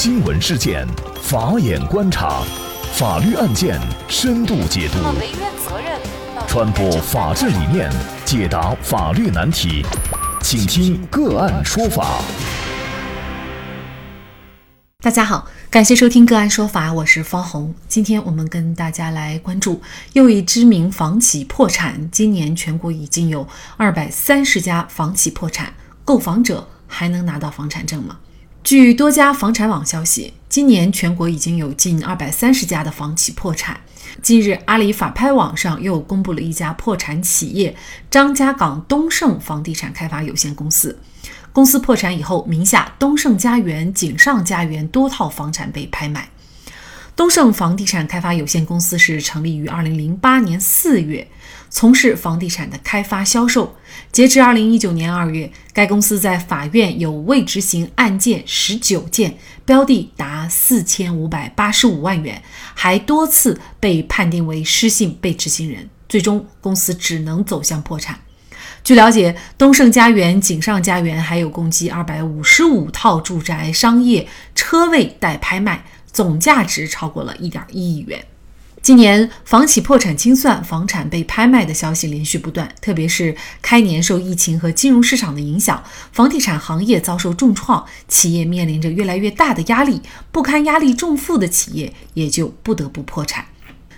新闻事件，法眼观察，法律案件深度解读，传播法治理念，解答法律难题，请听个案说法。大家好，感谢收听个案说法，我是方红。今天我们跟大家来关注又一知名房企破产，今年全国已经有二百三十家房企破产，购房者还能拿到房产证吗？据多家房产网消息，今年全国已经有近二百三十家的房企破产。近日，阿里法拍网上又公布了一家破产企业——张家港东盛房地产开发有限公司。公司破产以后，名下东盛家园、景上家园多套房产被拍卖。东盛房地产开发有限公司是成立于二零零八年四月，从事房地产的开发销售。截至二零一九年二月，该公司在法院有未执行案件十九件，标的达四千五百八十五万元，还多次被判定为失信被执行人，最终公司只能走向破产。据了解，东盛家园、景上家园还有共计二百五十五套住宅、商业车位待拍卖。总价值超过了一点一亿元。今年房企破产清算、房产被拍卖的消息连续不断，特别是开年受疫情和金融市场的影响，房地产行业遭受重创，企业面临着越来越大的压力，不堪压力重负的企业也就不得不破产。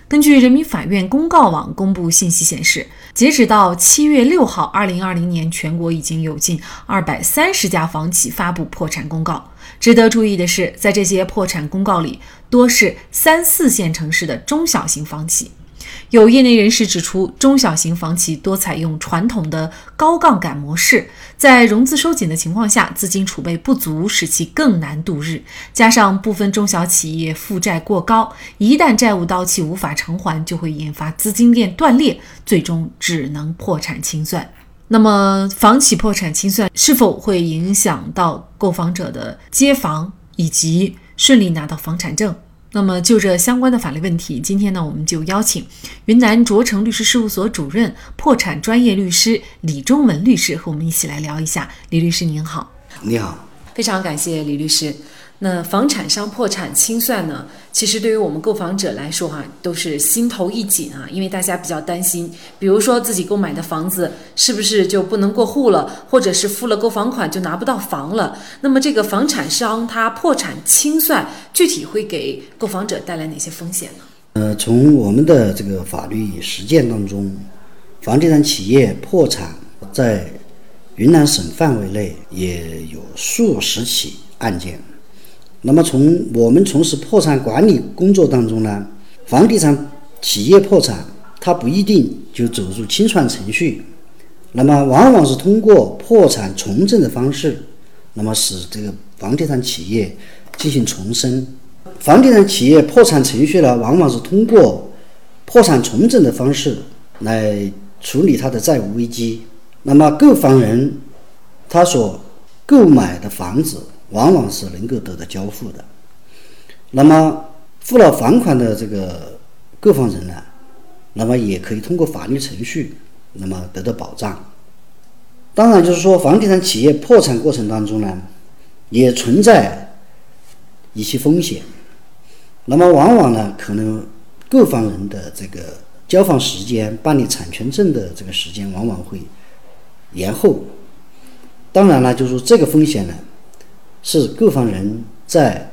根据人民法院公告网公布信息显示，截止到七月六号，二零二零年全国已经有近二百三十家房企发布破产公告。值得注意的是，在这些破产公告里，多是三四线城市的中小型房企。有业内人士指出，中小型房企多采用传统的高杠杆模式，在融资收紧的情况下，资金储备不足，使其更难度日。加上部分中小企业负债过高，一旦债务到期无法偿还，就会引发资金链断裂，最终只能破产清算。那么，房企破产清算是否会影响到购房者的接房以及顺利拿到房产证？那么，就这相关的法律问题，今天呢，我们就邀请云南卓成律师事务所主任、破产专业律师李忠文律师和我们一起来聊一下。李律师您好，你好，非常感谢李律师。那房产商破产清算呢？其实对于我们购房者来说，哈，都是心头一紧啊，因为大家比较担心，比如说自己购买的房子是不是就不能过户了，或者是付了购房款就拿不到房了。那么这个房产商他破产清算，具体会给购房者带来哪些风险呢？呃，从我们的这个法律实践当中，房地产企业破产在云南省范围内也有数十起案件。那么从我们从事破产管理工作当中呢，房地产企业破产，它不一定就走入清算程序，那么往往是通过破产重整的方式，那么使这个房地产企业进行重生。房地产企业破产程序呢，往往是通过破产重整的方式来处理它的债务危机。那么购房人他所购买的房子。往往是能够得到交付的。那么付了房款的这个购房人呢，那么也可以通过法律程序，那么得到保障。当然，就是说房地产企业破产过程当中呢，也存在一些风险。那么往往呢，可能购房人的这个交房时间、办理产权证的这个时间往往会延后。当然了，就是说这个风险呢。是购房人在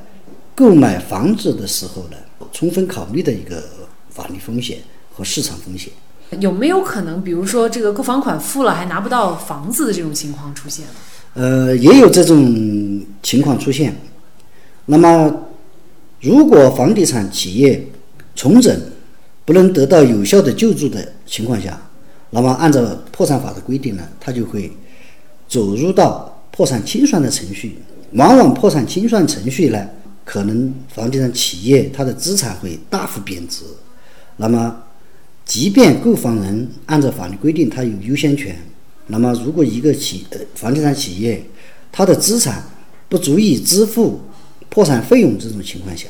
购买房子的时候呢，充分考虑的一个法律风险和市场风险。有没有可能，比如说这个购房款付了还拿不到房子的这种情况出现？呃，也有这种情况出现。那么，如果房地产企业重整不能得到有效的救助的情况下，那么按照破产法的规定呢，它就会走入到破产清算的程序。往往破产清算程序呢，可能房地产企业它的资产会大幅贬值。那么，即便购房人按照法律规定他有优先权，那么如果一个企呃房地产企业它的资产不足以支付破产费用这种情况下，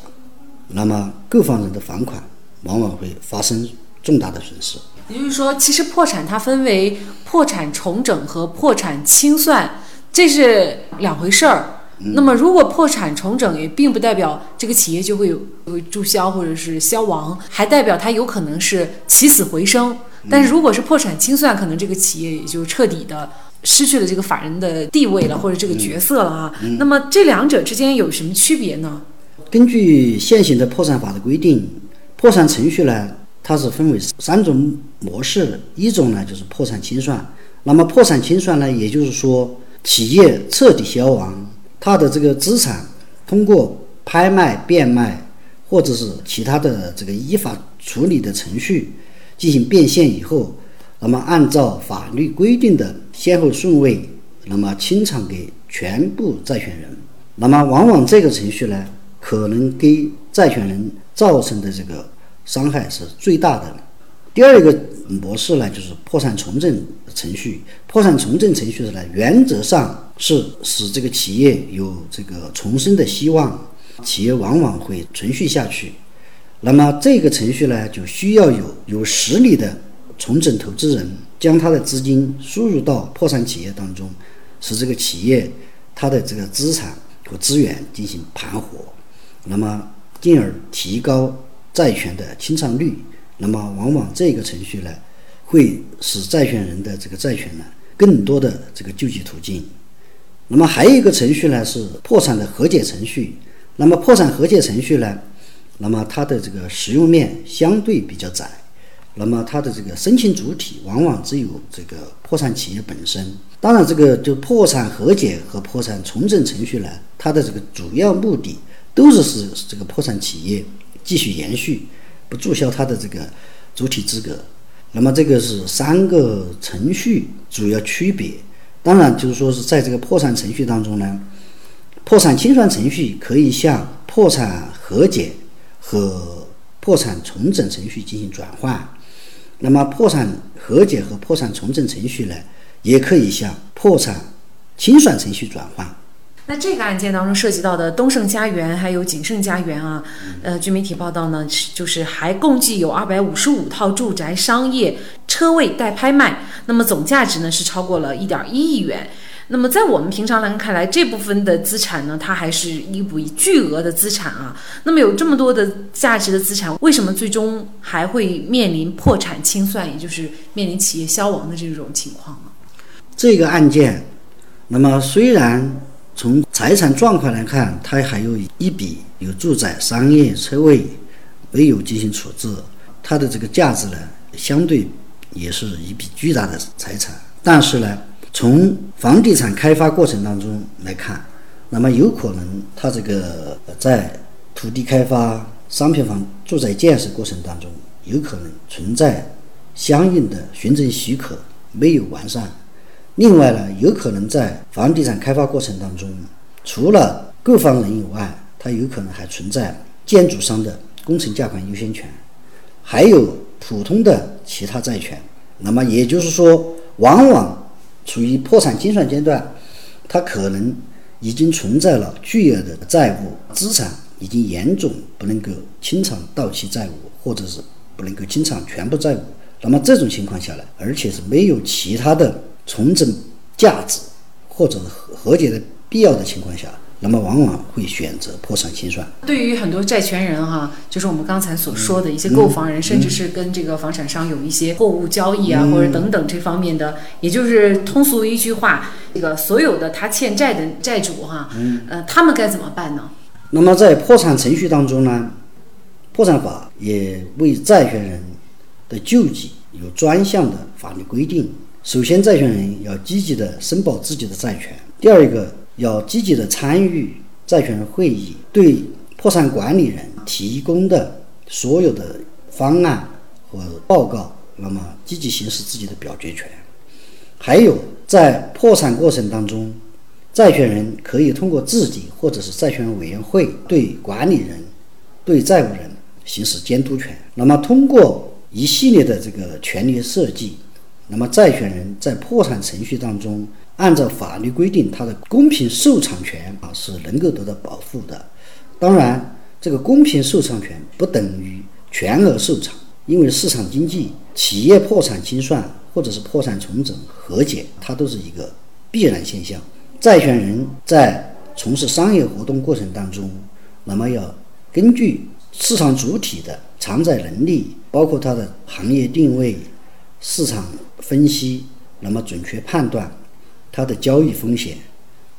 那么购房人的房款往往会发生重大的损失。也就是说，其实破产它分为破产重整和破产清算，这是两回事儿。那么，如果破产重整，也并不代表这个企业就会有会注销或者是消亡，还代表它有可能是起死回生。但是如果是破产清算，可能这个企业也就彻底的失去了这个法人的地位了，或者这个角色了啊。那么这两者之间有什么区别呢？根据现行的破产法的规定，破产程序呢，它是分为三种模式，一种呢就是破产清算。那么破产清算呢，也就是说企业彻底消亡。他的这个资产通过拍卖、变卖，或者是其他的这个依法处理的程序进行变现以后，那么按照法律规定的先后顺位，那么清偿给全部债权人。那么往往这个程序呢，可能给债权人造成的这个伤害是最大的。第二个模式呢，就是破产重整程序。破产重整程序呢，原则上是使这个企业有这个重生的希望，企业往往会存续下去。那么这个程序呢，就需要有有实力的重整投资人将他的资金输入到破产企业当中，使这个企业它的这个资产和资源进行盘活，那么进而提高债权的清偿率。那么，往往这个程序呢，会使债权人的这个债权呢，更多的这个救济途径。那么还有一个程序呢，是破产的和解程序。那么破产和解程序呢，那么它的这个使用面相对比较窄。那么它的这个申请主体往往只有这个破产企业本身。当然，这个就破产和解和破产重整程序呢，它的这个主要目的都是使这个破产企业继续延续。不注销他的这个主体资格，那么这个是三个程序主要区别。当然，就是说是在这个破产程序当中呢，破产清算程序可以向破产和解和破产重整程序进行转换。那么，破产和解和破产重整程序呢，也可以向破产清算程序转换。那这个案件当中涉及到的东盛家园还有景盛家园啊，呃，据媒体报道呢，就是还共计有二百五十五套住宅、商业车位待拍卖，那么总价值呢是超过了一点一亿元。那么在我们平常来看来，这部分的资产呢，它还是一笔巨额的资产啊。那么有这么多的价值的资产，为什么最终还会面临破产清算，也就是面临企业消亡的这种情况呢？这个案件，那么虽然。从财产状况来看，它还有一笔有住宅、商业车位没有进行处置，它的这个价值呢，相对也是一笔巨大的财产。但是呢，从房地产开发过程当中来看，那么有可能它这个在土地开发、商品房住宅建设过程当中，有可能存在相应的行政许可没有完善。另外呢，有可能在房地产开发过程当中，除了购房人以外，它有可能还存在建筑商的工程价款优先权，还有普通的其他债权。那么也就是说，往往处于破产清算阶段，它可能已经存在了巨额的债务，资产已经严重不能够清偿到期债务，或者是不能够清偿全部债务。那么这种情况下来，而且是没有其他的。重整价值或者和和解的必要的情况下，那么往往会选择破产清算。对于很多债权人哈，就是我们刚才所说的一些购房人，甚至是跟这个房产商有一些货物交易啊，或者等等这方面的，也就是通俗一句话，这个所有的他欠债的债主哈，呃，他们该怎么办呢？那么在破产程序当中呢，破产法也为债权人的救济有专项的法律规定。首先，债权人要积极的申报自己的债权；第二个，要积极的参与债权人会议，对破产管理人提供的所有的方案和报告，那么积极行使自己的表决权。还有，在破产过程当中，债权人可以通过自己或者是债权委员会对管理人、对债务人行使监督权。那么，通过一系列的这个权利设计。那么，债权人在破产程序当中，按照法律规定，他的公平受偿权啊是能够得到保护的。当然，这个公平受偿权不等于全额受偿，因为市场经济、企业破产清算或者是破产重整和解，它都是一个必然现象。债权人在从事商业活动过程当中，那么要根据市场主体的偿债能力，包括它的行业定位、市场分析，那么准确判断它的交易风险，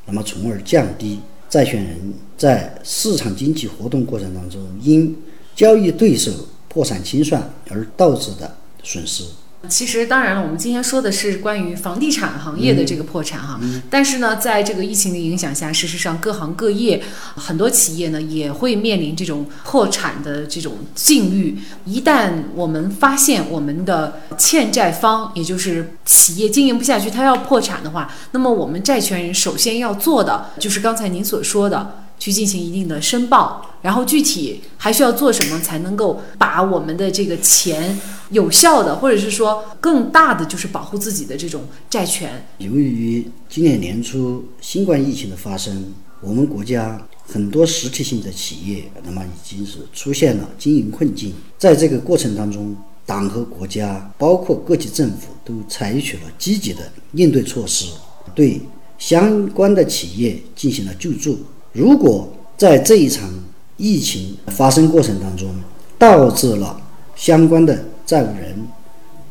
那么从而降低债权人在市场经济活动过程当中因交易对手破产清算而导致的损失。其实，当然了，我们今天说的是关于房地产行业的这个破产哈。但是呢，在这个疫情的影响下，事实上各行各业很多企业呢也会面临这种破产的这种境遇。一旦我们发现我们的欠债方，也就是企业经营不下去，它要破产的话，那么我们债权人首先要做的就是刚才您所说的。去进行一定的申报，然后具体还需要做什么才能够把我们的这个钱有效的，或者是说更大的，就是保护自己的这种债权。由于今年年初新冠疫情的发生，我们国家很多实体性的企业，那么已经是出现了经营困境。在这个过程当中，党和国家，包括各级政府，都采取了积极的应对措施，对相关的企业进行了救助。如果在这一场疫情发生过程当中，导致了相关的债务人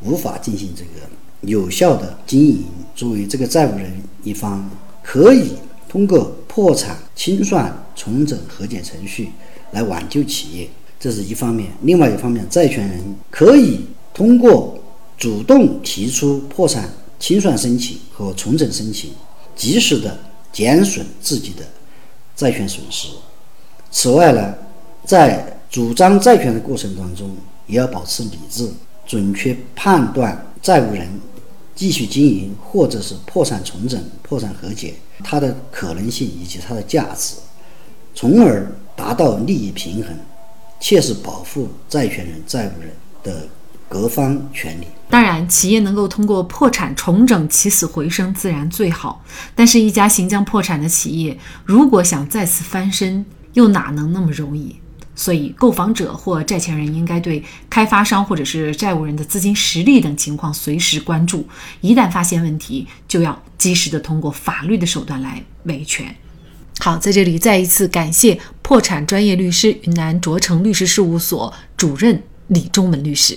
无法进行这个有效的经营，作为这个债务人一方，可以通过破产清算、重整和解程序来挽救企业，这是一方面；另外一方面，债权人可以通过主动提出破产清算申请和重整申请，及时的减损自己的。债权损失。此外呢，在主张债权的过程当中，也要保持理智，准确判断债务人继续经营或者是破产重整、破产和解它的可能性以及它的价值，从而达到利益平衡，切实保护债权人、债务人的。各方权利。当然，企业能够通过破产重整起死回生，自然最好。但是，一家行将破产的企业，如果想再次翻身，又哪能那么容易？所以，购房者或债权人应该对开发商或者是债务人的资金实力等情况随时关注。一旦发现问题，就要及时的通过法律的手段来维权。好，在这里再一次感谢破产专业律师云南卓成律师事务所主任李忠文律师。